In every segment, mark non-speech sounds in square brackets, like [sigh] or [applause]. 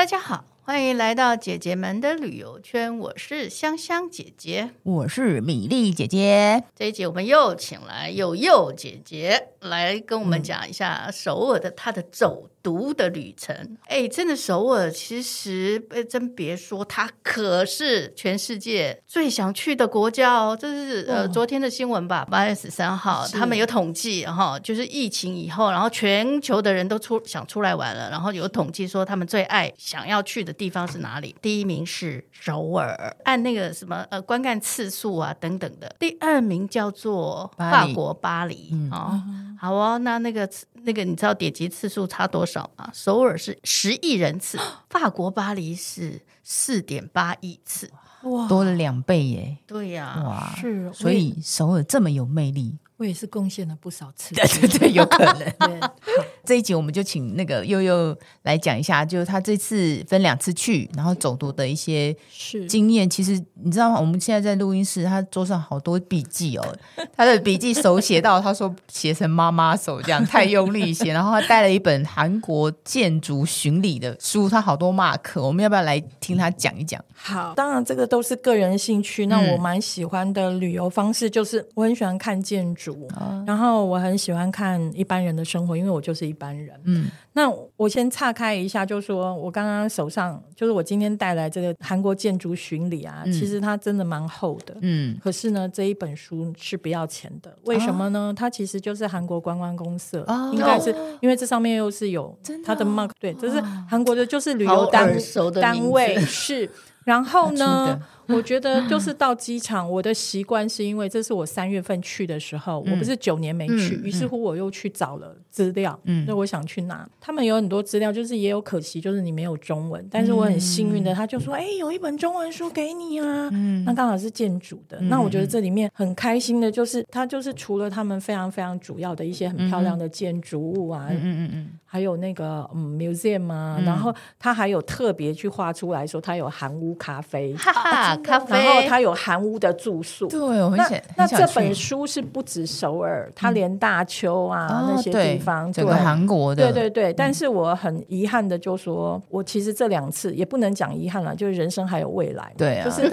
大家好，欢迎来到姐姐们的旅游圈。我是香香姐姐，我是米粒姐姐。这一集我们又请来祐祐姐姐来跟我们讲一下首尔的她的走读的旅程，哎，真的首尔其实，哎，真别说，它可是全世界最想去的国家哦。这是呃昨天的新闻吧，八月十三号，他们有统计哈，就是疫情以后，然后全球的人都出想出来玩了，然后有统计说他们最爱想要去的地方是哪里？第一名是首尔，按那个什么呃观看次数啊等等的。第二名叫做法国巴黎啊，好哦，那那个那个你知道点击次数差多少？少啊！首尔是十亿人次，[gasps] 法国巴黎是四点八亿次，哇，多了两倍耶！对呀、啊，哇，是，所以首尔这么有魅力。我也是贡献了不少次，对对对，有可能。[laughs] 对，这一集我们就请那个悠悠来讲一下，就是他这次分两次去，然后走读的一些经验。其实你知道吗？我们现在在录音室，他桌上好多笔记哦，[laughs] 他的笔记手写到他说写成妈妈手这样，太用力写。然后他带了一本韩国建筑巡礼的书，他好多 mark。我们要不要来听他讲一讲？好，当然这个都是个人兴趣。那我蛮喜欢的旅游方式就是，我很喜欢看建筑。然后我很喜欢看一般人的生活，因为我就是一般人。嗯，那我先岔开一下，就是说我刚刚手上就是我今天带来这个韩国建筑巡礼啊，嗯、其实它真的蛮厚的。嗯，可是呢，这一本书是不要钱的，为什么呢？哦、它其实就是韩国观光公社，哦、应该是因为这上面又是有它的 mark，对，这是韩国的，就是旅游单单位是。然后呢，[laughs] 我觉得就是到机场，我的习惯是因为这是我三月份去的时候，我不是九年没去，于是乎我又去找了资料，嗯，那我想去拿。他们有很多资料，就是也有可惜，就是你没有中文，但是我很幸运的，他就说，哎，有一本中文书给你啊，嗯，那刚好是建筑的，那我觉得这里面很开心的就是，它就是除了他们非常非常主要的一些很漂亮的建筑物啊，嗯嗯嗯。还有那个嗯，museum 啊，嗯、然后他还有特别去画出来说，他有韩屋咖啡，哈哈，咖啡，然后他有韩屋的住宿。对，我很想。那那这本书是不止首尔，它连大邱啊、嗯、那些地方，哦、对整个韩国的。对对对，但是我很遗憾的就说，我其实这两次也不能讲遗憾了，就是人生还有未来。对啊，就是。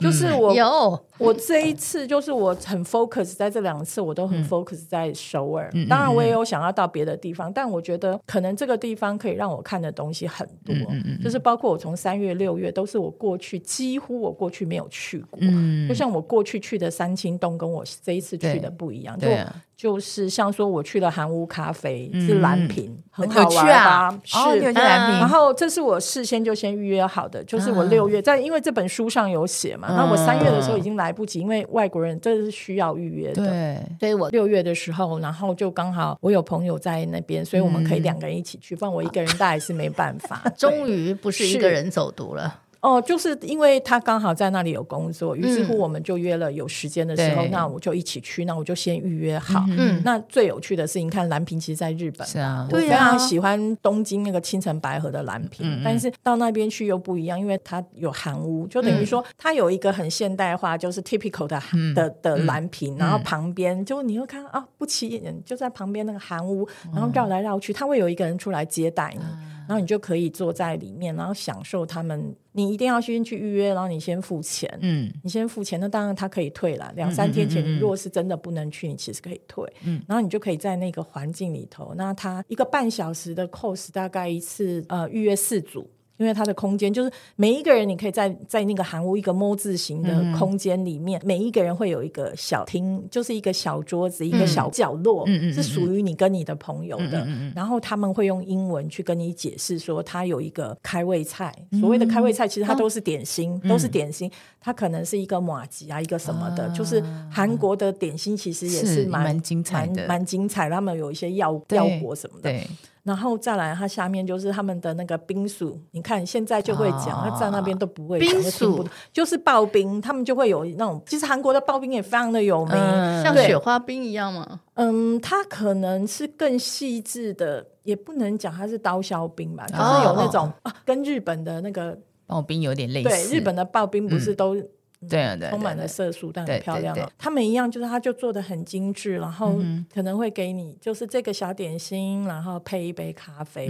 就是我有我这一次，就是我很 focus 在这两次，我都很 focus 在首尔。当然，我也有想要到别的地方，但我觉得可能这个地方可以让我看的东西很多。就是包括我从三月、六月都是我过去几乎我过去没有去过。就像我过去去的三清洞，跟我这一次去的不一样。对。就是像说，我去了韩屋咖啡，是蓝瓶，很好玩啊。是，然后这是我事先就先预约好的，就是我六月在，因为这本书上有写嘛。那我三月的时候已经来不及，因为外国人这是需要预约的。对，所以我六月的时候，然后就刚好我有朋友在那边，所以我们可以两个人一起去，不然我一个人大概是没办法。[laughs] 终于不是一个人走读了。哦，就是因为他刚好在那里有工作，于是乎我们就约了有时间的时候，那我就一起去，那我就先预约好。嗯，那最有趣的是，你看蓝瓶其实在日本，是啊，我非常喜欢东京那个青城白河的蓝瓶，但是到那边去又不一样，因为它有韩屋，就等于说它有一个很现代化，就是 typical 的的的蓝瓶，然后旁边就你又看啊，不起眼，就在旁边那个韩屋，然后绕来绕去，他会有一个人出来接待你。然后你就可以坐在里面，然后享受他们。你一定要先去预约，然后你先付钱。嗯，你先付钱，那当然他可以退了。两三天前，你如果是真的不能去，你其实可以退。嗯，然后你就可以在那个环境里头。那他一个半小时的 course 大概一次呃预约四组。因为它的空间就是每一个人，你可以在在那个韩屋一个摸字形的空间里面，嗯、每一个人会有一个小厅，就是一个小桌子，一个小角落，嗯、是属于你跟你的朋友的。然后他们会用英文去跟你解释说，他有一个开胃菜。所谓的开胃菜，其实它都是点心，嗯、都是点心。它可能是一个马吉啊，一个什么的，啊、就是韩国的点心，其实也是蛮，是蛮精彩的，蛮精彩。他们有一些药药果什么的。对然后再来，它下面就是他们的那个冰薯。你看现在就会讲，他在那边都不会讲，冰薯就是刨冰，他们就会有那种。其实韩国的刨冰也非常的有名，像雪花冰一样吗？嗯，它可能是更细致的，也不能讲它是刀削冰吧，就是有那种啊，跟日本的那个刨冰有点类似。对，日本的刨冰不是都对对，充满了色素，但很漂亮。他们一样，就是他就做的很精致，然后可能会给你就是这个小点心，然后配一杯咖啡，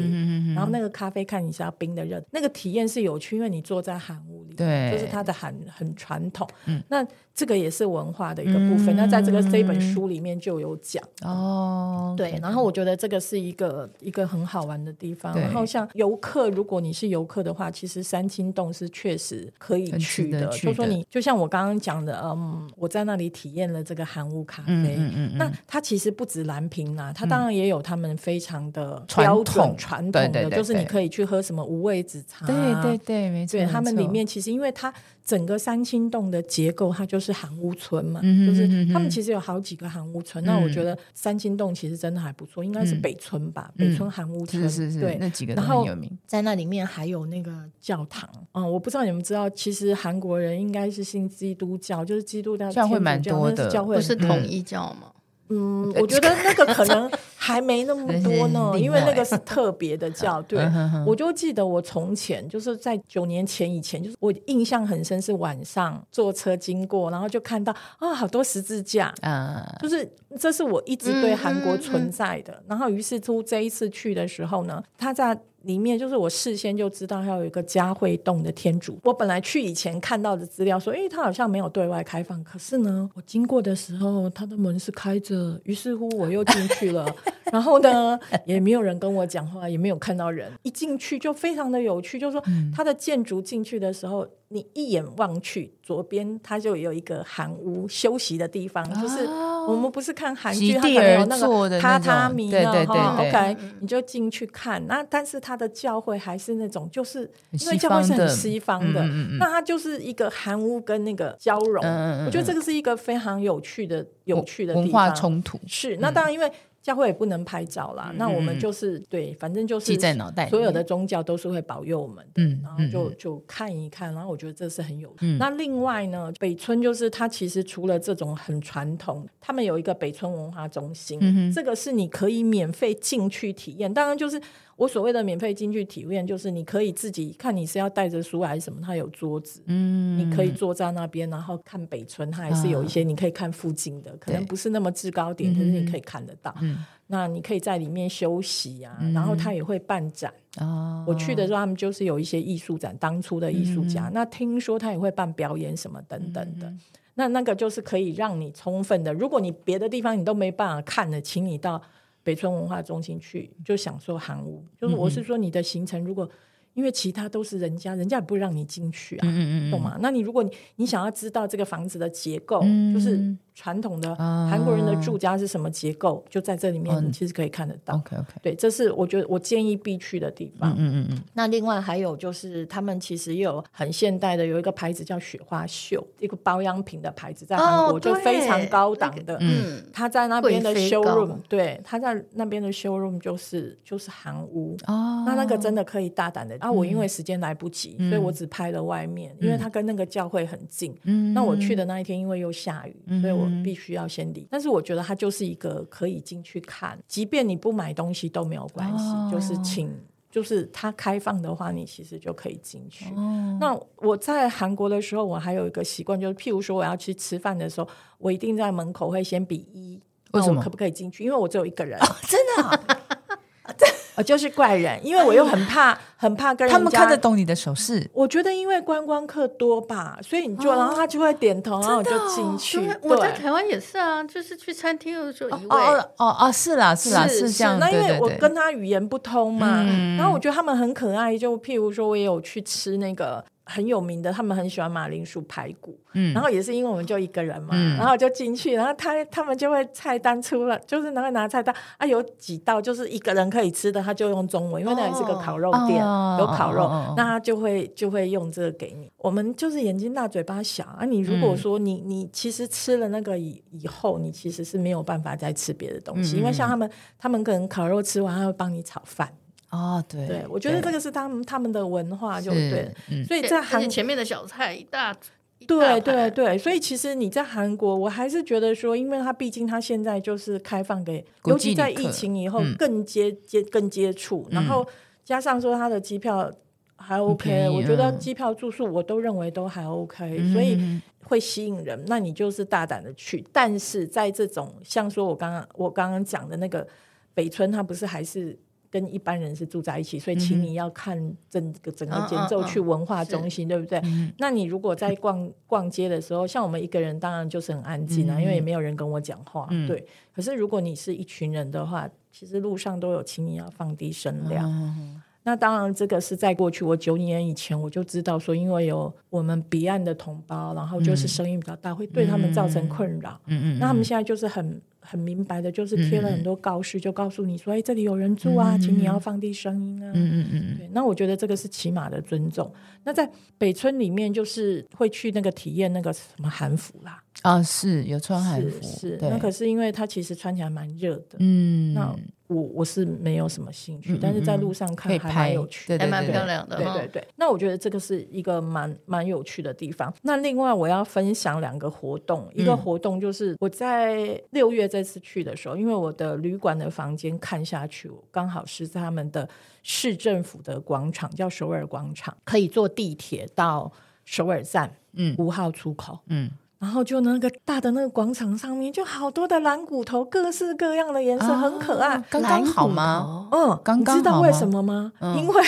然后那个咖啡看你是要冰的热，那个体验是有趣，因为你坐在韩屋里，对，就是它的很很传统。那这个也是文化的一个部分。那在这个这本书里面就有讲哦，对。然后我觉得这个是一个一个很好玩的地方。然后像游客，如果你是游客的话，其实三清洞是确实可以去的。就说你就像我刚刚讲的，嗯，我在那里体验了这个韩屋咖啡。嗯嗯嗯。那它其实不止蓝瓶啦，它当然也有他们非常的标准传统的，就是你可以去喝什么无味子茶。对对对，没错。对他们里面其实因为它。整个三清洞的结构，它就是韩屋村嘛，就是他们其实有好几个韩屋村。嗯、那我觉得三清洞其实真的还不错，应该是北村吧，嗯、北村韩屋村。是是是，对，那几个都很有名。在那里面还有那个教堂，嗯，我不知道你们知道，其实韩国人应该是信基督教，就是基督教教会蛮多的，教会不是统一教吗？嗯，我觉得那个可能还没那么多呢，[laughs] 因为那个是特别的教。[laughs] 对，我就记得我从前就是在九年前以前，就是我印象很深，是晚上坐车经过，然后就看到啊，好多十字架啊，就是这是我一直对韩国存在的。然后于是乎这一次去的时候呢，他在。里面就是我事先就知道要有一个嘉惠洞的天主。我本来去以前看到的资料说，诶，他好像没有对外开放。可是呢，我经过的时候，他的门是开着，于是乎我又进去了。然后呢，也没有人跟我讲话，也没有看到人。一进去就非常的有趣，就是说它的建筑进去的时候。你一眼望去，左边它就有一个韩屋休息的地方，就是我们不是看韩剧，它可能有那个榻榻米呢，哈，OK，你就进去看。那但是它的教会还是那种，就是因为教会是很西方的，那它就是一个韩屋跟那个交融。我觉得这个是一个非常有趣的、有趣的地方。文化冲突是，那当然因为。教会也不能拍照啦，嗯、那我们就是对，反正就是记在脑袋。所有的宗教都是会保佑我们的，嗯、然后就就看一看，然后我觉得这是很有。嗯、那另外呢，北村就是它其实除了这种很传统，他们有一个北村文化中心，嗯、这个是你可以免费进去体验。当然就是。我所谓的免费进去体验，就是你可以自己看你是要带着书还是什么，它有桌子，嗯，你可以坐在那边，然后看北村，它还是有一些你可以看附近的，啊、可能不是那么制高点，可是你可以看得到。嗯，那你可以在里面休息啊，嗯、然后它也会办展。哦，我去的时候他们就是有一些艺术展，当初的艺术家。嗯、那听说他也会办表演什么等等的。嗯、那那个就是可以让你充分的，如果你别的地方你都没办法看的，请你到。北村文化中心去就享受韩屋，就是我是说你的行程，如果因为其他都是人家，人家也不会让你进去啊，嗯嗯懂吗？那你如果你你想要知道这个房子的结构，嗯、就是。传统的韩国人的住家是什么结构？啊、就在这里面，你其实可以看得到。OK OK，对，这是我觉得我建议必去的地方。嗯嗯嗯。嗯，那另外还有就是，他们其实也有很现代的，有一个牌子叫雪花秀，一个保养品的牌子，在韩国就非常高档的。嗯，他在那边的 showroom，对，他在那边的 showroom 就是就是韩屋。哦。那那个真的可以大胆的。啊，我因为时间来不及，嗯、所以我只拍了外面，嗯、因为他跟那个教会很近。嗯。那我去的那一天，因为又下雨，嗯、所以我。我必须要先离，但是我觉得它就是一个可以进去看，即便你不买东西都没有关系，哦、就是请，就是它开放的话，你其实就可以进去。哦、那我在韩国的时候，我还有一个习惯，就是譬如说我要去吃饭的时候，我一定在门口会先比一，为什么可不可以进去？因为我只有一个人，哦、真的、哦。[laughs] 我就是怪人，因为我又很怕，很怕跟人家。他们看得懂你的手势。我觉得因为观光客多吧，所以你就，然后他就会点头，然后我就进去。我在台湾也是啊，就是去餐厅的时候一位。哦哦哦，是啦是啦是这样。那因为我跟他语言不通嘛，然后我觉得他们很可爱，就譬如说我也有去吃那个。很有名的，他们很喜欢马铃薯排骨，嗯，然后也是因为我们就一个人嘛，嗯、然后就进去，然后他他们就会菜单出了，就是拿拿菜单啊，有几道就是一个人可以吃的，他就用中文，因为那里是个烤肉店，哦、有烤肉，哦、那他就会就会用这个给你。我们就是眼睛大嘴巴小啊，你如果说你你其实吃了那个以以后，你其实是没有办法再吃别的东西，嗯、因为像他们他们可能烤肉吃完，他会帮你炒饭。哦，对，对，我觉得这个是他们他们的文化，就对，所以在韩前面的小菜一大，对对对，所以其实你在韩国，我还是觉得说，因为他毕竟他现在就是开放给，尤其在疫情以后更接接更接触，然后加上说他的机票还 OK，我觉得机票住宿我都认为都还 OK，所以会吸引人，那你就是大胆的去。但是在这种像说我刚刚我刚刚讲的那个北村，它不是还是。跟一般人是住在一起，所以请你要看整个整个节奏去文化中心，对不对？那你如果在逛逛街的时候，像我们一个人，当然就是很安静啊，因为也没有人跟我讲话，对。可是如果你是一群人的话，其实路上都有，请你要放低声量。那当然，这个是在过去，我九年以前我就知道说，因为有我们彼岸的同胞，然后就是声音比较大，会对他们造成困扰。嗯嗯，那他们现在就是很很明白的，就是贴了很多告示，就告诉你说，哎，这里有人住啊，请你要放低声音啊。嗯嗯嗯。对，那我觉得这个是起码的尊重。那在北村里面，就是会去那个体验那个什么韩服啦。啊，是有穿韩服，是。那可是因为它其实穿起来蛮热的。嗯。那。我我是没有什么兴趣，但是在路上看还蛮有趣，还蛮漂亮的。对对对，那我觉得这个是一个蛮蛮有趣的地方。那另外我要分享两个活动，一个活动就是我在六月这次去的时候，因为我的旅馆的房间看下去，刚好是在他们的市政府的广场，叫首尔广场，可以坐地铁到首尔站，嗯，五号出口，嗯。然后就那个大的那个广场上面，就好多的蓝骨头，各式各样的颜色，很可爱。刚刚好吗？嗯，刚刚好。知道为什么吗？因为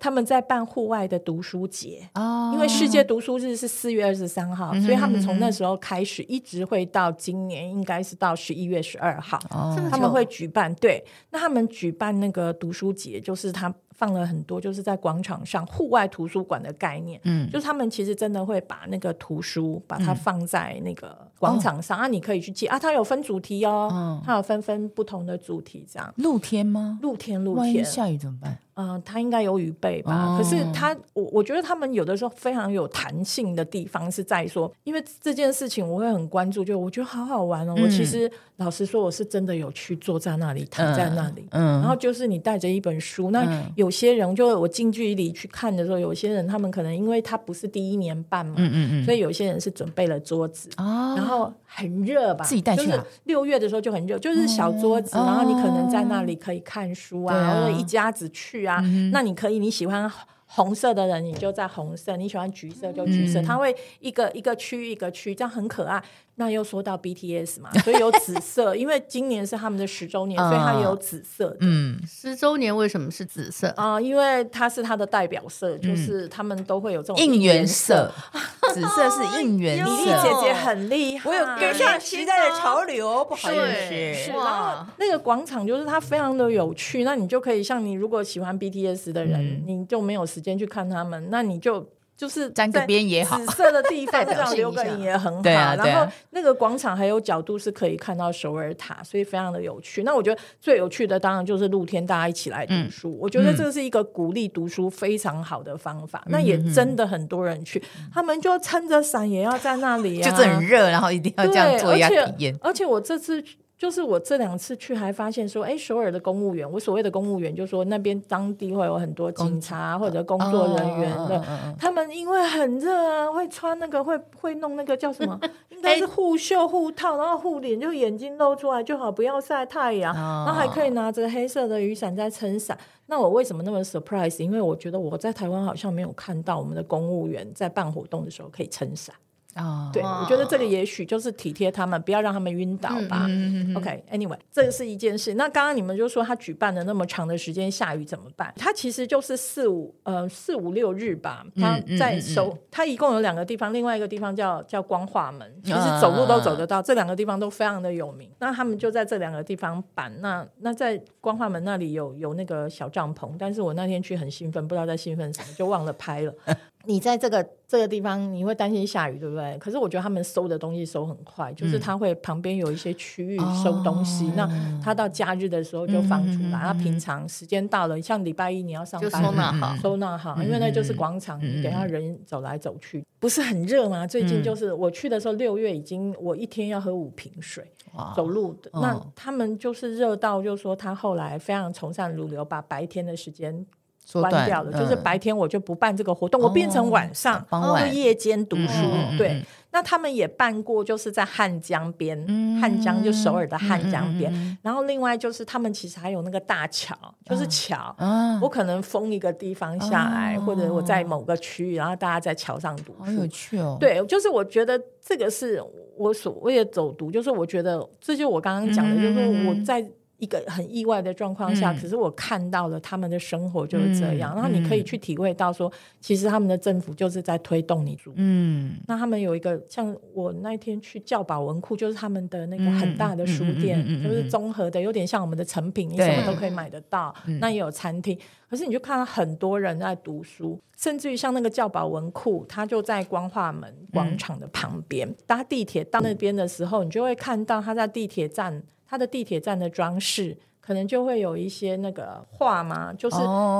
他们在办户外的读书节。哦。因为世界读书日是四月二十三号，所以他们从那时候开始，一直会到今年应该是到十一月十二号。哦。他们会举办，对，那他们举办那个读书节，就是他。放了很多，就是在广场上户外图书馆的概念，嗯，就是他们其实真的会把那个图书把它放在那个广场上、嗯、啊，你可以去借啊，它有分主题哦，嗯、它有分分不同的主题，这样。露天吗？露天，露天，下雨怎么办？嗯、呃，他应该有预备吧？哦、可是他，我我觉得他们有的时候非常有弹性的地方是在说，因为这件事情我会很关注，就我觉得好好玩哦。嗯、我其实老实说，我是真的有去坐在那里，躺在那里，嗯，然后就是你带着一本书，那有些人就我近距离去看的时候，有些人他们可能因为他不是第一年办嘛，嗯嗯嗯，所以有些人是准备了桌子，哦、然后很热吧，自己带去啊。六月的时候就很热，就是小桌子，哦、然后你可能在那里可以看书啊，啊或者一家子去。啊，嗯、那你可以，你喜欢红色的人，你就在红色；你喜欢橘色就橘色。嗯、它会一个一个区一个区，这样很可爱。那又说到 BTS 嘛，所以有紫色，因为今年是他们的十周年，所以它也有紫色。嗯，十周年为什么是紫色啊？因为它是它的代表色，就是他们都会有这种应援色。[laughs] 紫色是应援色。米粒姐姐很厉害，我有跟上时代的潮流，不好意思。是，然后那个广场就是它非常的有趣，那你就可以像你如果喜欢 BTS 的人，你就没有时间去看他们，那你就。就是沾个边也好，紫色的地方 [laughs] 这样留个影也很好。然后那个广场还有角度是可以看到首尔塔，所以非常的有趣。那我觉得最有趣的当然就是露天大家一起来读书。我觉得这是一个鼓励读书非常好的方法。那也真的很多人去，他们就撑着伞也要在那里啊，[laughs] 就是很热，然后一定要这样做一下体验。而且我这次。就是我这两次去还发现说，哎，首尔的公务员，我所谓的公务员，就是说那边当地会有很多警察或者工作人员的，他们因为很热啊，会穿那个会会弄那个叫什么，[laughs] 应该是护袖护套，然后护脸，就眼睛露出来就好，不要晒太阳，然后还可以拿着黑色的雨伞在撑伞。那我为什么那么 surprise？因为我觉得我在台湾好像没有看到我们的公务员在办活动的时候可以撑伞。啊，对，我觉得这个也许就是体贴他们，不要让他们晕倒吧。OK，Anyway，这是一件事。那刚刚你们就说他举办了那么长的时间下雨怎么办？他其实就是四五呃四五六日吧。他在首，他一共有两个地方，另外一个地方叫叫光化门，其实走路都走得到。这两个地方都非常的有名。那他们就在这两个地方办。那那在光化门那里有有那个小帐篷，但是我那天去很兴奋，不知道在兴奋什么，就忘了拍了。你在这个这个地方，你会担心下雨，对不对？可是我觉得他们收的东西收很快，就是他会旁边有一些区域收东西，那他到假日的时候就放出来。那平常时间到了，像礼拜一你要上班，就收纳好，收纳好，因为那就是广场，你等下人走来走去，不是很热吗？最近就是我去的时候，六月已经我一天要喝五瓶水，走路的。那他们就是热到，就是说他后来非常从善如流，把白天的时间。关掉了，就是白天我就不办这个活动，我变成晚上，就夜间读书。对，那他们也办过，就是在汉江边，汉江就首尔的汉江边。然后另外就是他们其实还有那个大桥，就是桥。我可能封一个地方下来，或者我在某个区域，然后大家在桥上读书，好有趣哦。对，就是我觉得这个是我所谓的走读，就是我觉得这就我刚刚讲的，就是我在。一个很意外的状况下，可是我看到了他们的生活就是这样，然后你可以去体会到说，其实他们的政府就是在推动你读。嗯，那他们有一个像我那天去教保文库，就是他们的那个很大的书店，就是综合的，有点像我们的成品，你什么都可以买得到。那也有餐厅，可是你就看到很多人在读书，甚至于像那个教保文库，它就在光化门广场的旁边。搭地铁到那边的时候，你就会看到他在地铁站。它的地铁站的装饰。可能就会有一些那个画嘛，就是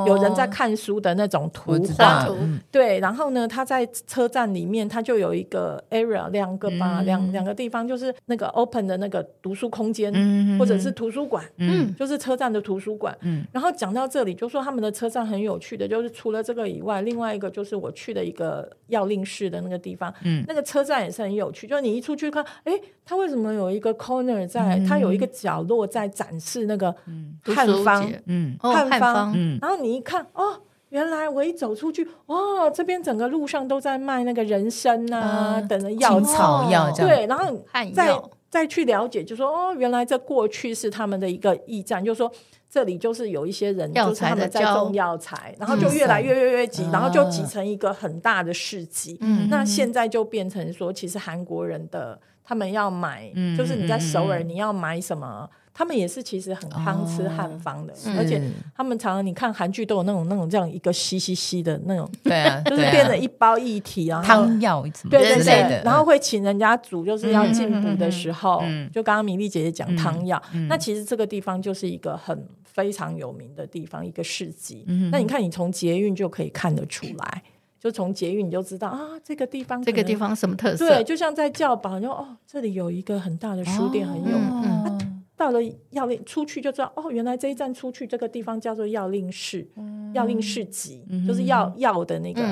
有人在看书的那种图画，嗯、对。然后呢，他在车站里面，他就有一个 area，两个吧，两、嗯、两个地方，就是那个 open 的那个读书空间，嗯、或者是图书馆，嗯，就是车站的图书馆。嗯、然后讲到这里，就说他们的车站很有趣的，就是除了这个以外，另外一个就是我去的一个要令市的那个地方，嗯，那个车站也是很有趣，就是你一出去看，哎，他为什么有一个 corner 在，他、嗯、有一个角落在展示那个。嗯，汉方，嗯，汉方，嗯，然后你一看，哦，原来我一走出去，哇，这边整个路上都在卖那个人参啊，等着药草。药，对，然后再再去了解，就说，哦，原来这过去是他们的一个驿站，就是说这里就是有一些人，就是他们在种药材，然后就越来越越越挤，然后就挤成一个很大的市集。嗯，那现在就变成说，其实韩国人的他们要买，就是你在首尔你要买什么？他们也是其实很夯吃汉方的，而且他们常常你看韩剧都有那种那种这样一个稀稀稀的那种，[laughs] 对啊，就是变成一包一体啊，汤药对对对，然后会请人家煮，就是要进补的时候，就刚刚米粒姐姐讲汤药，那其实这个地方就是一个很非常有名的地方，一个市集。那你看你从捷运就可以看得出来，就从捷运你就知道啊，这个地方这个地方什么特色？对，就像在教保，就哦，这里有一个很大的书店，很有名。到了药令出去就知道哦，原来这一站出去这个地方叫做药令市，药令市集就是药药的那个？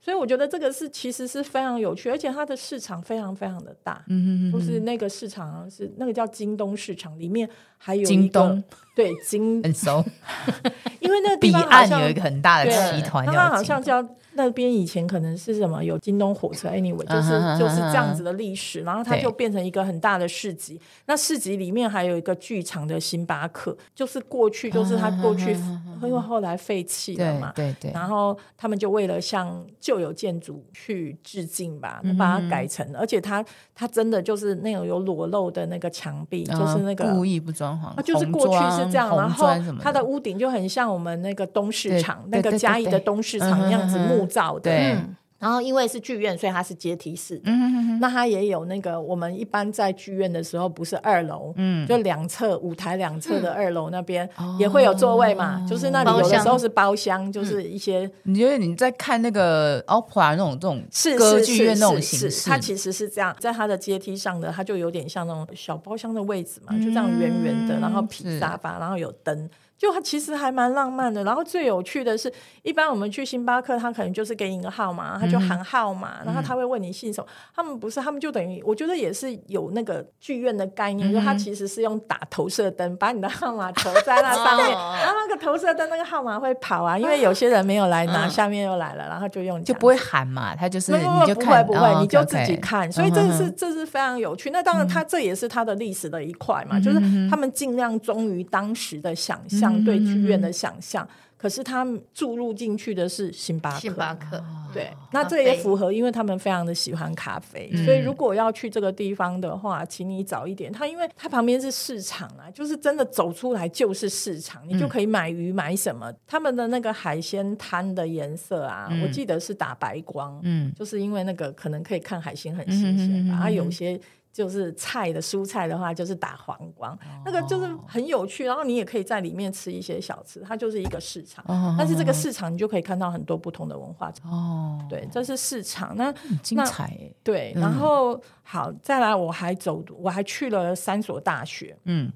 所以我觉得这个是其实是非常有趣，而且它的市场非常非常的大，嗯就是那个市场是那个叫京东市场，里面还有京东对京很熟，[laughs] 因为那个彼岸有一个很大的集团，它好像叫。那边以前可能是什么有京东火车，anyway，就是就是这样子的历史，然后它就变成一个很大的市集。那市集里面还有一个剧场的星巴克，就是过去就是它过去，因为后来废弃了嘛，对对。然后他们就为了向旧有建筑去致敬吧，把它改成，而且它它真的就是那种有裸露的那个墙壁，就是那个故意不装潢，就是过去是这样，然后它的屋顶就很像我们那个东市场那个嘉义的东市场那样子木。造的，对，然后因为是剧院，所以它是阶梯式的。嗯，那它也有那个我们一般在剧院的时候，不是二楼，嗯，就两侧舞台两侧的二楼那边也会有座位嘛，就是那里有的时候是包厢，就是一些。你觉得你在看那个 opera 那种这种是歌剧院那种形式，它其实是这样，在它的阶梯上的，它就有点像那种小包厢的位置嘛，就这样圆圆的，然后皮沙发，然后有灯。就它其实还蛮浪漫的，然后最有趣的是，一般我们去星巴克，他可能就是给你一个号码，他就喊号码，然后他会问你姓什么。他们不是，他们就等于我觉得也是有那个剧院的概念，就他其实是用打投射灯，把你的号码投在那上面，然后那个投射灯那个号码会跑啊，因为有些人没有来拿，下面又来了，然后就用就不会喊嘛，他就是不会不会不会，你就自己看，所以这是这是非常有趣。那当然，他这也是他的历史的一块嘛，就是他们尽量忠于当时的想象，对剧院的。想象，可是他注入进去的是星巴克。星巴克，对，那这也符合，因为他们非常的喜欢咖啡，所以如果要去这个地方的话，请你早一点。它因为它旁边是市场啊，就是真的走出来就是市场，你就可以买鱼买什么。他们的那个海鲜摊的颜色啊，我记得是打白光，嗯，就是因为那个可能可以看海鲜很新鲜吧，它有些。就是菜的蔬菜的话，就是打黄光，哦、那个就是很有趣。然后你也可以在里面吃一些小吃，它就是一个市场。哦、但是这个市场你就可以看到很多不同的文化。哦，对，这是市场。那精彩。对，然后、嗯、好，再来，我还走，我还去了三所大学。嗯，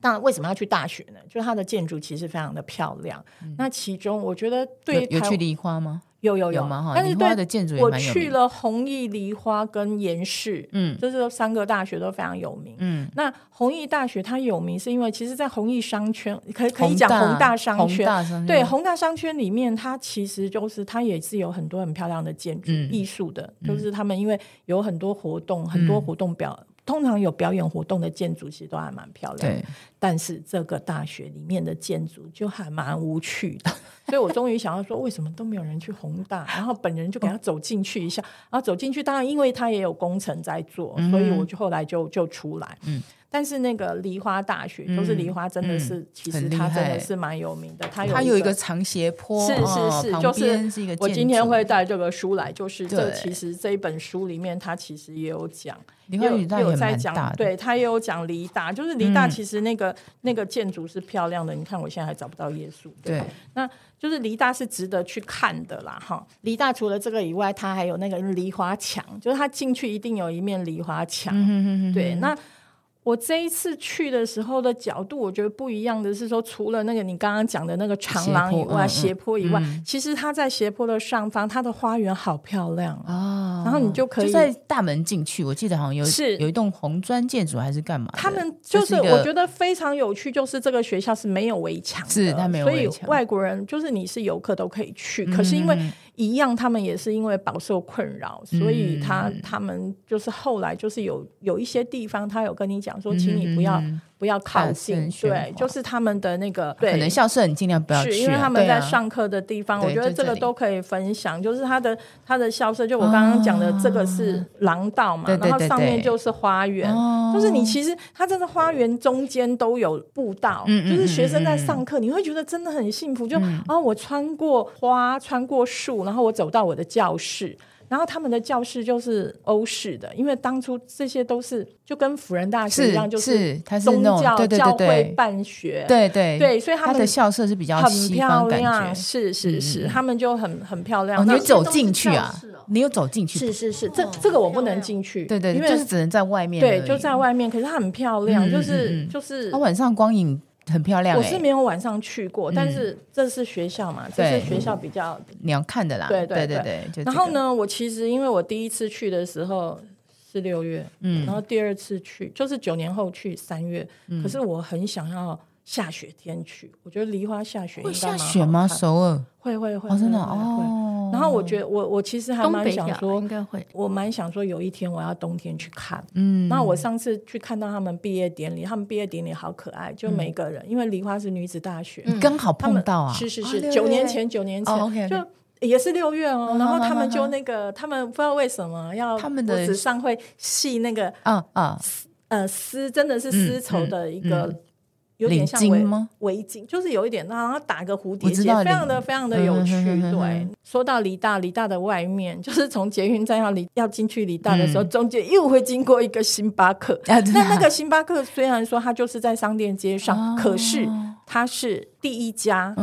那为什么要去大学呢？就是它的建筑其实非常的漂亮。嗯、那其中我觉得对有，有去梨花吗？有有有，有吗？但是梨花的建筑也蛮有名，我去了弘毅、梨花跟延世，嗯，就是三个大学都非常有名。嗯，那弘毅大学它有名是因为，其实，在弘毅商圈可以可以讲弘大商圈，对弘大商圈里面，它其实就是它也是有很多很漂亮的建筑，嗯、艺术的，就是他们因为有很多活动，嗯、很多活动表。通常有表演活动的建筑其实都还蛮漂亮的，但是这个大学里面的建筑就还蛮无趣的，[laughs] 所以我终于想要说，为什么都没有人去宏大？然后本人就给他走进去一下，然后走进去，当然因为他也有工程在做，所以我就后来就就出来。嗯但是那个梨花大学，嗯、就是梨花，真的是、嗯、其实它真的是蛮有名的。它有它有一个长斜坡，是是是，哦、就是我今天会带这个书来，就是这其实这一本书里面，它其实也有讲，有有在讲，对，它也有讲梨大，就是梨大其实那个、嗯、那个建筑是漂亮的。你看我现在还找不到耶稣，对，对那就是梨大是值得去看的啦，哈。梨大除了这个以外，它还有那个梨花墙，就是它进去一定有一面梨花墙，嗯、哼哼哼对，那。我这一次去的时候的角度，我觉得不一样的是说，除了那个你刚刚讲的那个长廊以外，斜坡，以外，嗯、其实它在斜坡的上方，它的花园好漂亮啊。哦、然后你就可以就在大门进去，我记得好像有是有一栋红砖建筑还是干嘛？他们就是我觉得非常有趣，就是这个学校是没有围墙的，是它没有围墙，所以外国人就是你是游客都可以去，嗯、可是因为。一样，他们也是因为饱受困扰，所以他、嗯、他们就是后来就是有有一些地方，他有跟你讲说，请你不要。嗯不要靠近，对，就是他们的那个，对，可能校舍你尽量不要去，因为他们在上课的地方，我觉得这个都可以分享。就是他的他的校舍，就我刚刚讲的，这个是廊道嘛，然后上面就是花园，就是你其实它这个花园中间都有步道，就是学生在上课，你会觉得真的很幸福。就啊，我穿过花，穿过树，然后我走到我的教室。然后他们的教室就是欧式的，因为当初这些都是就跟辅仁大学一样，就是宗教教会办学，对对对，所以他们的校舍是比较很漂亮，是是是，他们就很很漂亮。你走进去啊？你有走进去？是是是，这这个我不能进去，对对，因为就是只能在外面，对，就在外面。可是它很漂亮，就是就是，它晚上光影。很漂亮，我是没有晚上去过，但是这是学校嘛，这是学校比较你要看的啦。对对对对。然后呢，我其实因为我第一次去的时候是六月，嗯，然后第二次去就是九年后去三月，可是我很想要下雪天去，我觉得梨花下雪应该下雪吗？首尔会会会，真的哦。然后我觉得我我其实还蛮想说，应该会，我蛮想说有一天我要冬天去看。嗯，那我上次去看到他们毕业典礼，他们毕业典礼好可爱，就每个人，因为梨花是女子大学，刚好碰到啊，是是是，九年前九年前就也是六月哦，然后他们就那个他们不知道为什么要他们的纸上会系那个啊啊呃丝，真的是丝绸的一个。有点像围吗？围巾就是有一点，然后打个蝴蝶结，非常的非常的有趣。对，说到梨大，梨大的外面就是从捷运站要离要进去梨大的时候，中间又会经过一个星巴克。那那个星巴克虽然说它就是在商店街上，可是它是第一家。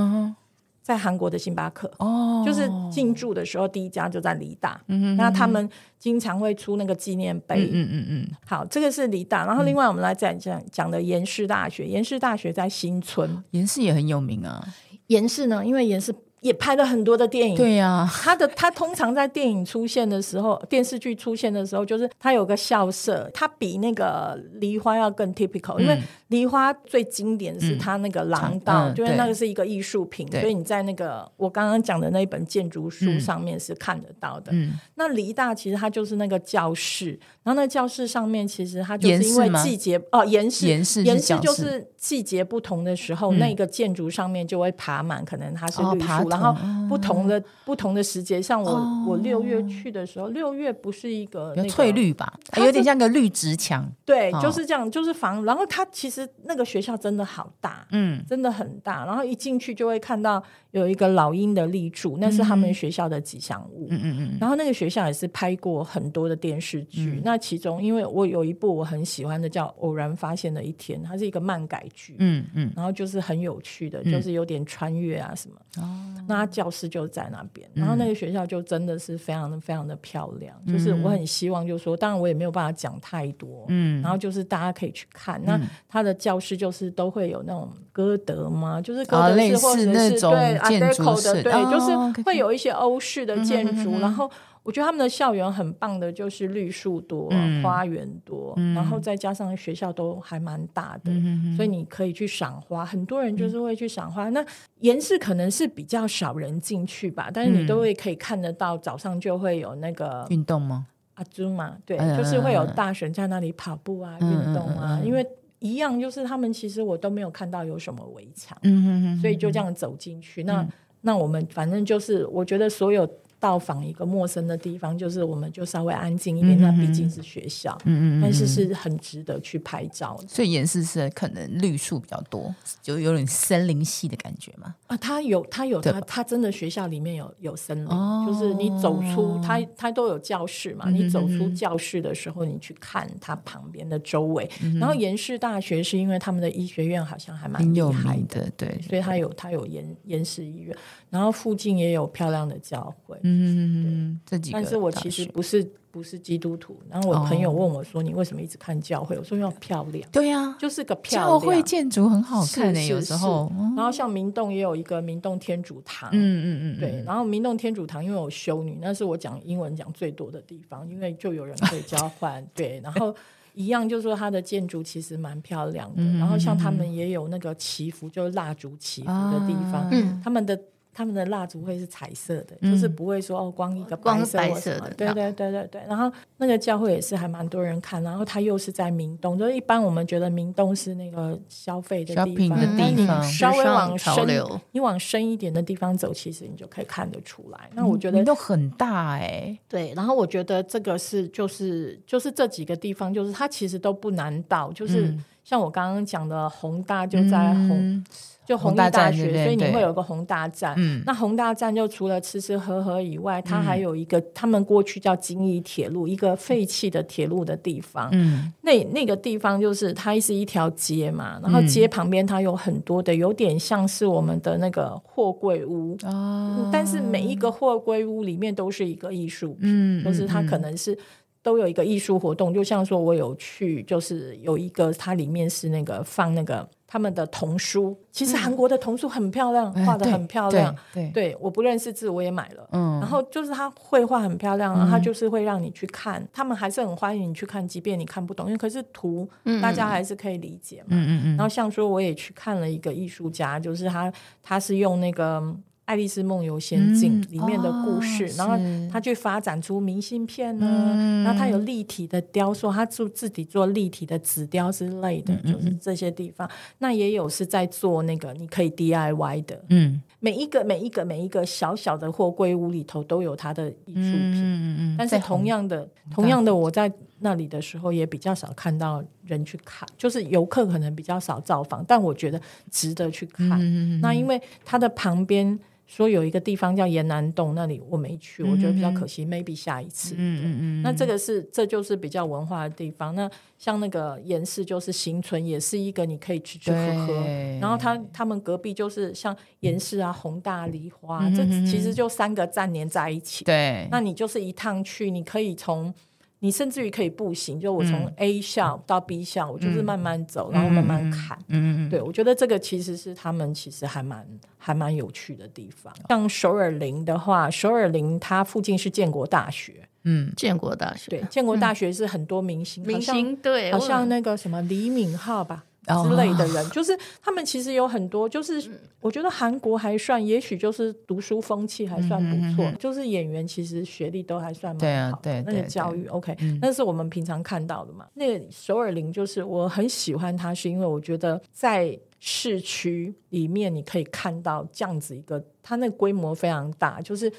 在韩国的星巴克哦，就是进驻的时候第一家就在梨大，嗯，那他们经常会出那个纪念碑，嗯嗯嗯。好，这个是梨大，然后另外我们来讲讲讲的延世大学，延世大学在新村，延世也很有名啊。延世呢，因为延世。也拍了很多的电影，对呀。他的他通常在电影出现的时候，电视剧出现的时候，就是他有个校舍，他比那个梨花要更 typical，因为梨花最经典是它那个廊道，就是那个是一个艺术品，所以你在那个我刚刚讲的那一本建筑书上面是看得到的。那梨大其实它就是那个教室，然后那教室上面其实它就是因为季节哦，延世延世就是季节不同的时候，那个建筑上面就会爬满，可能它是绿树。然后不同的不同的时节，像我我六月去的时候，六月不是一个翠绿吧，有点像个绿植墙。对，就是这样，就是房。然后它其实那个学校真的好大，嗯，真的很大。然后一进去就会看到有一个老鹰的立柱，那是他们学校的吉祥物。嗯嗯嗯。然后那个学校也是拍过很多的电视剧。那其中，因为我有一部我很喜欢的叫《偶然发现的一天》，它是一个漫改剧。嗯嗯。然后就是很有趣的，就是有点穿越啊什么。哦。那教室就在那边，然后那个学校就真的是非常的非常的漂亮。嗯、就是我很希望，就是说，当然我也没有办法讲太多，嗯，然后就是大家可以去看。那他的教室就是都会有那种歌德嘛，就是歌德式或者是对 Art Deco 的，对，就是会有一些欧式的建筑，然后。我觉得他们的校园很棒的，就是绿树多，嗯、花园多，嗯、然后再加上学校都还蛮大的，嗯、所以你可以去赏花。很多人就是会去赏花。嗯、那颜室可能是比较少人进去吧，但是你都会可以看得到，早上就会有那个运动吗？阿朱嘛，对，嗯、就是会有大神在那里跑步啊，运、嗯、动啊。嗯、因为一样，就是他们其实我都没有看到有什么围墙，嗯、所以就这样走进去。嗯、那那我们反正就是，我觉得所有。到访一个陌生的地方，就是我们就稍微安静一点。那毕竟是学校，嗯嗯，但是是很值得去拍照。所以颜室是可能绿树比较多，就有点森林系的感觉嘛。啊，它有，它有，它它真的学校里面有有森林，就是你走出它，它都有教室嘛。你走出教室的时候，你去看它旁边的周围。然后延世大学是因为他们的医学院好像还蛮厉害的，对，所以它有它有延延世医院，然后附近也有漂亮的教会。嗯，这几，但是我其实不是不是基督徒。然后我朋友问我说：“你为什么一直看教会？”我说：“要漂亮。”对呀，就是个漂亮。教会建筑很好看的，有时候。然后像明洞也有一个明洞天主堂，嗯嗯嗯，对。然后明洞天主堂因为有修女，那是我讲英文讲最多的地方，因为就有人可以交换。对，然后一样就是说它的建筑其实蛮漂亮的。然后像他们也有那个祈福，就是蜡烛祈福的地方，嗯他们的。他们的蜡烛会是彩色的，嗯、就是不会说哦，光一个白色，白色的。对对对对对。然后那个教会也是还蛮多人看，然后它又是在明洞，就是一般我们觉得明洞是那个消费的地方，但你稍微往深，你往深一点的地方走，其实你就可以看得出来。那我觉得都很大哎、欸。对，然后我觉得这个是就是就是这几个地方，就是它其实都不难到，就是像我刚刚讲的宏大就在宏。嗯就宏大大学，所以你会有个宏大站。嗯、那宏大站就除了吃吃喝喝以外，它还有一个、嗯、他们过去叫金义铁路，一个废弃的铁路的地方。嗯，那那个地方就是它是一条街嘛，然后街旁边它有很多的，有点像是我们的那个货柜屋。哦、嗯，但是每一个货柜屋里面都是一个艺术品，嗯，就是它可能是。都有一个艺术活动，就像说我有去，就是有一个它里面是那个放那个他们的童书。其实韩国的童书很漂亮，画的很漂亮。对，对，我不认识字，我也买了。嗯，然后就是他绘画很漂亮，然后他就是会让你去看，他们还是很欢迎你去看，即便你看不懂，因为可是图大家还是可以理解嘛。嗯嗯嗯。然后像说我也去看了一个艺术家，就是他他是用那个。《爱丽丝梦游仙境》里面的故事，嗯哦、然后他去发展出明信片呢，嗯、然后他有立体的雕塑，他做自己做立体的纸雕之类的，嗯、就是这些地方。那也有是在做那个你可以 DIY 的，嗯，每一个每一个每一个小小的货柜屋里头都有他的艺术品，嗯嗯，但是同样的，同样的，我在那里的时候也比较少看到人去看，就是游客可能比较少造访，但我觉得值得去看。嗯、那因为它的旁边。说有一个地方叫延南洞，那里我没去，我觉得比较可惜。嗯、maybe 下一次。嗯嗯嗯。嗯，那这个是，这就是比较文化的地方。那像那个颜室就是新村，也是一个你可以吃吃喝喝。然后他他们隔壁就是像颜室啊、宏大、梨花，嗯、这其实就三个站连在一起。对。那你就是一趟去，你可以从。你甚至于可以步行，就我从 A 校到 B 校，我就是慢慢走，然后慢慢看。嗯嗯，对，我觉得这个其实是他们其实还蛮还蛮有趣的地方。像首尔林的话，首尔林它附近是建国大学。嗯，建国大学。对，建国大学是很多明星，明星对，好像那个什么李敏镐吧。之类的人，[laughs] 就是他们其实有很多，就是我觉得韩国还算，也许就是读书风气还算不错，就是演员其实学历都还算蛮好，对，那个教育 OK，那是我们平常看到的嘛。那个首尔林就是我很喜欢它，是因为我觉得在市区里面你可以看到这样子一个，它那个规模非常大，就是。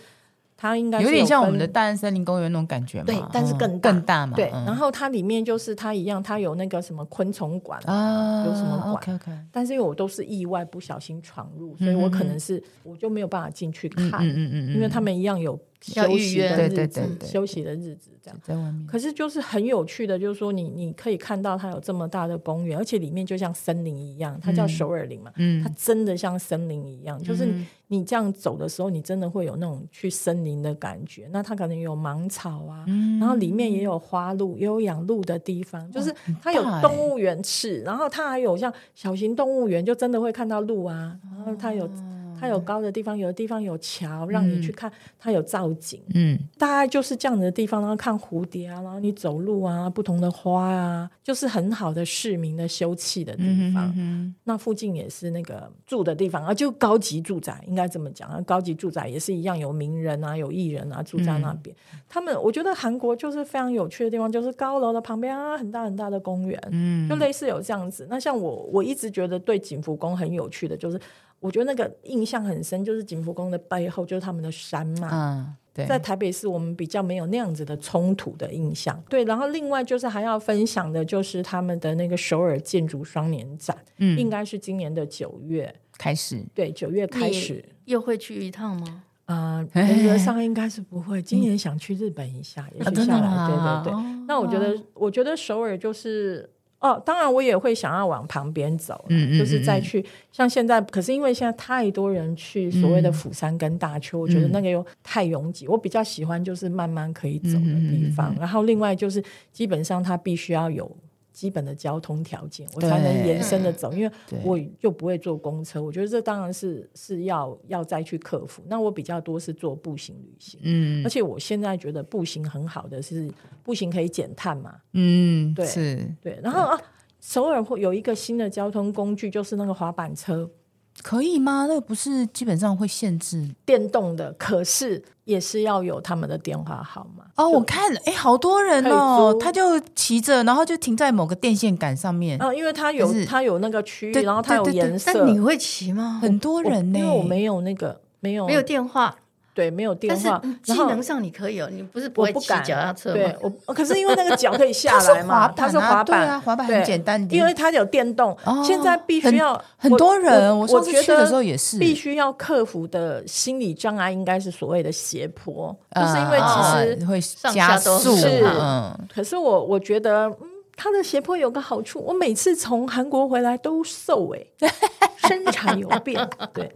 它应该有，有点像我们的大安森林公园那种感觉嘛，对，但是更大更大嘛。对，嗯、然后它里面就是它一样，它有那个什么昆虫馆啊，有什么馆。Okay, okay. 但是因为我都是意外不小心闯入，所以我可能是、我就没有办法进去看，嗯嗯嗯，因为他们一样有休息的日子，对对对，休息的日子这样在外面。可是就是很有趣的，就是说你你可以看到它有这么大的公园，而且里面就像森林一样，它叫首尔林嘛，嗯，它真的像森林一样，就是你这样走的时候，你真的会有那种去森林的感觉。那它可能有芒草啊，然后里面也有花鹿，也有养鹿的地方，就是它有动物园池，然后它还有像小型动物园，就真的会看到鹿啊，然后它有。它有高的地方，有的地方有桥，让你去看。它有造景，嗯，大概就是这样的地方，然后看蝴蝶啊，然后你走路啊，不同的花啊，就是很好的市民的休憩的地方。嗯。那附近也是那个住的地方啊，就高级住宅，应该这么讲啊。高级住宅也是一样，有名人啊，有艺人啊住在那边。嗯。他们，我觉得韩国就是非常有趣的地方，就是高楼的旁边啊，很大很大的公园，嗯，就类似有这样子。那像我，我一直觉得对景福宫很有趣的就是。我觉得那个印象很深，就是景福宫的背后就是他们的山嘛。嗯，对，在台北市我们比较没有那样子的冲突的印象。对，然后另外就是还要分享的就是他们的那个首尔建筑双年展，嗯，应该是今年的九月开始。对，九月开始又会去一趟吗？呃，[laughs] 原则上应该是不会。今年想去日本一下，嗯、也去下来。啊、对对对。哦、那我觉得，我觉得首尔就是。哦，当然我也会想要往旁边走，嗯，就是再去像现在，可是因为现在太多人去所谓的釜山跟大邱，我觉得那个又太拥挤。我比较喜欢就是慢慢可以走的地方，然后另外就是基本上它必须要有。基本的交通条件，我才能延伸的走，因为我又不会坐公车。我觉得这当然是是要要再去克服。那我比较多是做步行旅行，嗯，而且我现在觉得步行很好的是步行可以减碳嘛，嗯，对，是，对。然后啊，首尔会有一个新的交通工具，就是那个滑板车。可以吗？那个不是基本上会限制电动的，可是也是要有他们的电话号码哦。我看了，哎，好多人哦，他就骑着，然后就停在某个电线杆上面。啊，因为他有他有那个区域，然后他有颜色。但你会骑吗？很多人呢，因为我没有那个，没有没有电话。对，没有电话。技能上你可以哦，你不是不会骑脚踏车吗？对，我可是因为那个脚可以下 [laughs] 来嘛，它是滑板啊，滑板很简单，因为它有电动。现在必须要很多人，我上次去的时候也是，必须要克服的心理障碍应该是所谓的斜坡，就是因为其实会加速。是，可是我我觉得，嗯，它的斜坡有个好处，我每次从韩国回来都瘦哎，[laughs] 身材有变，对。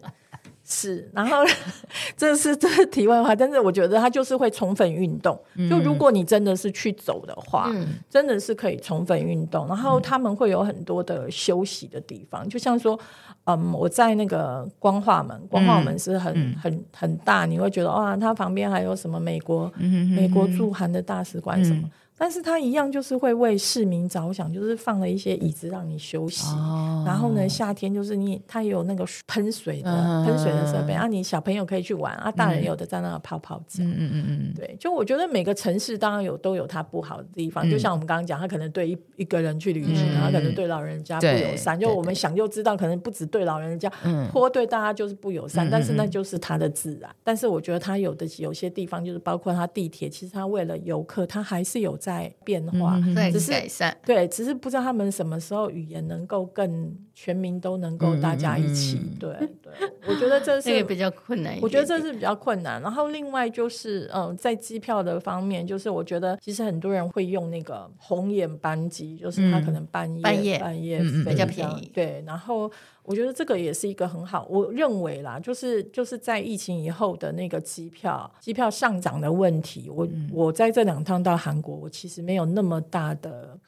是，然后 [laughs] 这是这是题外话，但是我觉得他就是会充分运动。就如果你真的是去走的话，嗯、真的是可以充分运动。然后他们会有很多的休息的地方，就像说，嗯，我在那个光化门，光化门是很、嗯、很很大，你会觉得哇，它旁边还有什么美国、嗯、美国驻韩的大使馆什么。嗯但是他一样就是会为市民着想，就是放了一些椅子让你休息。哦、然后呢，夏天就是你它有那个喷水的喷、嗯、水的设备，啊，你小朋友可以去玩啊，大人有的在那泡泡脚。嗯嗯嗯对，就我觉得每个城市当然有都有它不好的地方，嗯、就像我们刚刚讲，他可能对一一个人去旅行，他、嗯、可能对老人家不友善。就我们想就知道，可能不止对老人家，坡对大家就是不友善。嗯、但是那就是它的自然。嗯、但是我觉得他有的有些地方，就是包括他地铁，其实他为了游客，他还是有在。在变化，只是改善，对，只是不知道他们什么时候语言能够更全民都能够大家一起，对对，我觉得这 [laughs] 是比较困难，我觉得这是比较困难。然后另外就是，嗯，在机票的方面，就是我觉得其实很多人会用那个红眼班机，就是他可能半夜半夜半夜比较便宜，对，然后。我觉得这个也是一个很好，我认为啦，就是就是在疫情以后的那个机票机票上涨的问题，我、嗯、我在这两趟到韩国，我其实没有那么大的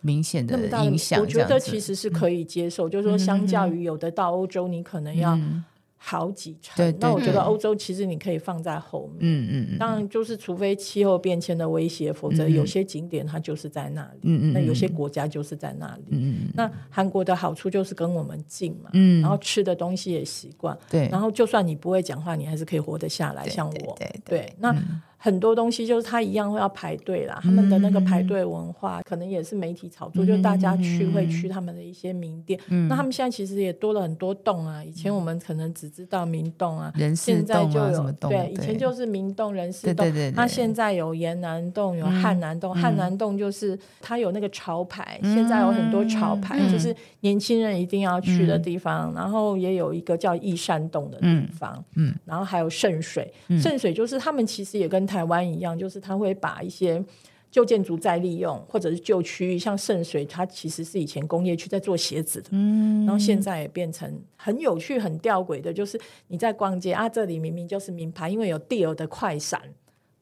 明显的影响，我觉得其实是可以接受，嗯、就是说相较于有的到欧洲，你可能要。嗯好几层，对对对，那我觉得欧洲其实你可以放在后面，嗯嗯嗯。当然，就是除非气候变迁的威胁，否则有些景点它就是在那里，嗯嗯。那有些国家就是在那里，嗯嗯。那韩国的好处就是跟我们近嘛，嗯。然后吃的东西也习惯，对。然后就算你不会讲话，你还是可以活得下来，像我，对对。那很多东西就是他一样会要排队啦，他们的那个排队文化可能也是媒体炒作，就大家去会去他们的一些名店。那他们现在其实也多了很多洞啊，以前我们可能只知道明洞啊，现在就有对，以前就是明洞、人事洞，那现在有延南洞、有汉南洞。汉南洞就是它有那个潮牌，现在有很多潮牌，就是年轻人一定要去的地方。然后也有一个叫义山洞的地方，嗯，然后还有圣水，圣水就是他们其实也跟台湾一样，就是他会把一些旧建筑再利用，或者是旧区域，像圣水，它其实是以前工业区在做鞋子的，嗯，然后现在也变成很有趣、很吊诡的，就是你在逛街啊，这里明明就是名牌，因为有 Dior 的快闪。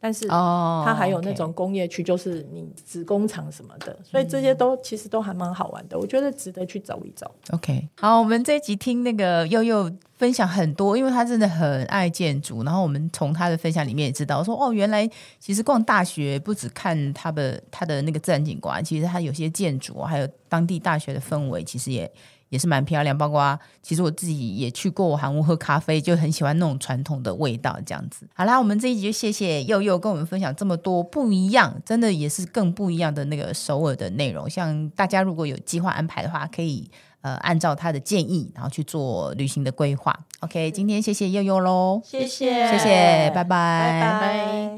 但是它还有那种工业区，就是你子工厂什么的，oh, okay. 所以这些都其实都还蛮好玩的，我觉得值得去走一走。OK，好，我们这一集听那个悠悠分享很多，因为他真的很爱建筑，然后我们从他的分享里面也知道，说哦，原来其实逛大学不只看他的他的那个自然景观，其实他有些建筑还有当地大学的氛围，其实也。也是蛮漂亮，包括其实我自己也去过韩屋喝咖啡，就很喜欢那种传统的味道这样子。好啦，我们这一集就谢谢佑佑跟我们分享这么多不一样，真的也是更不一样的那个首尔的内容。像大家如果有计划安排的话，可以呃按照他的建议，然后去做旅行的规划。OK，今天谢谢佑佑喽，谢谢谢谢，谢谢，拜拜，拜拜。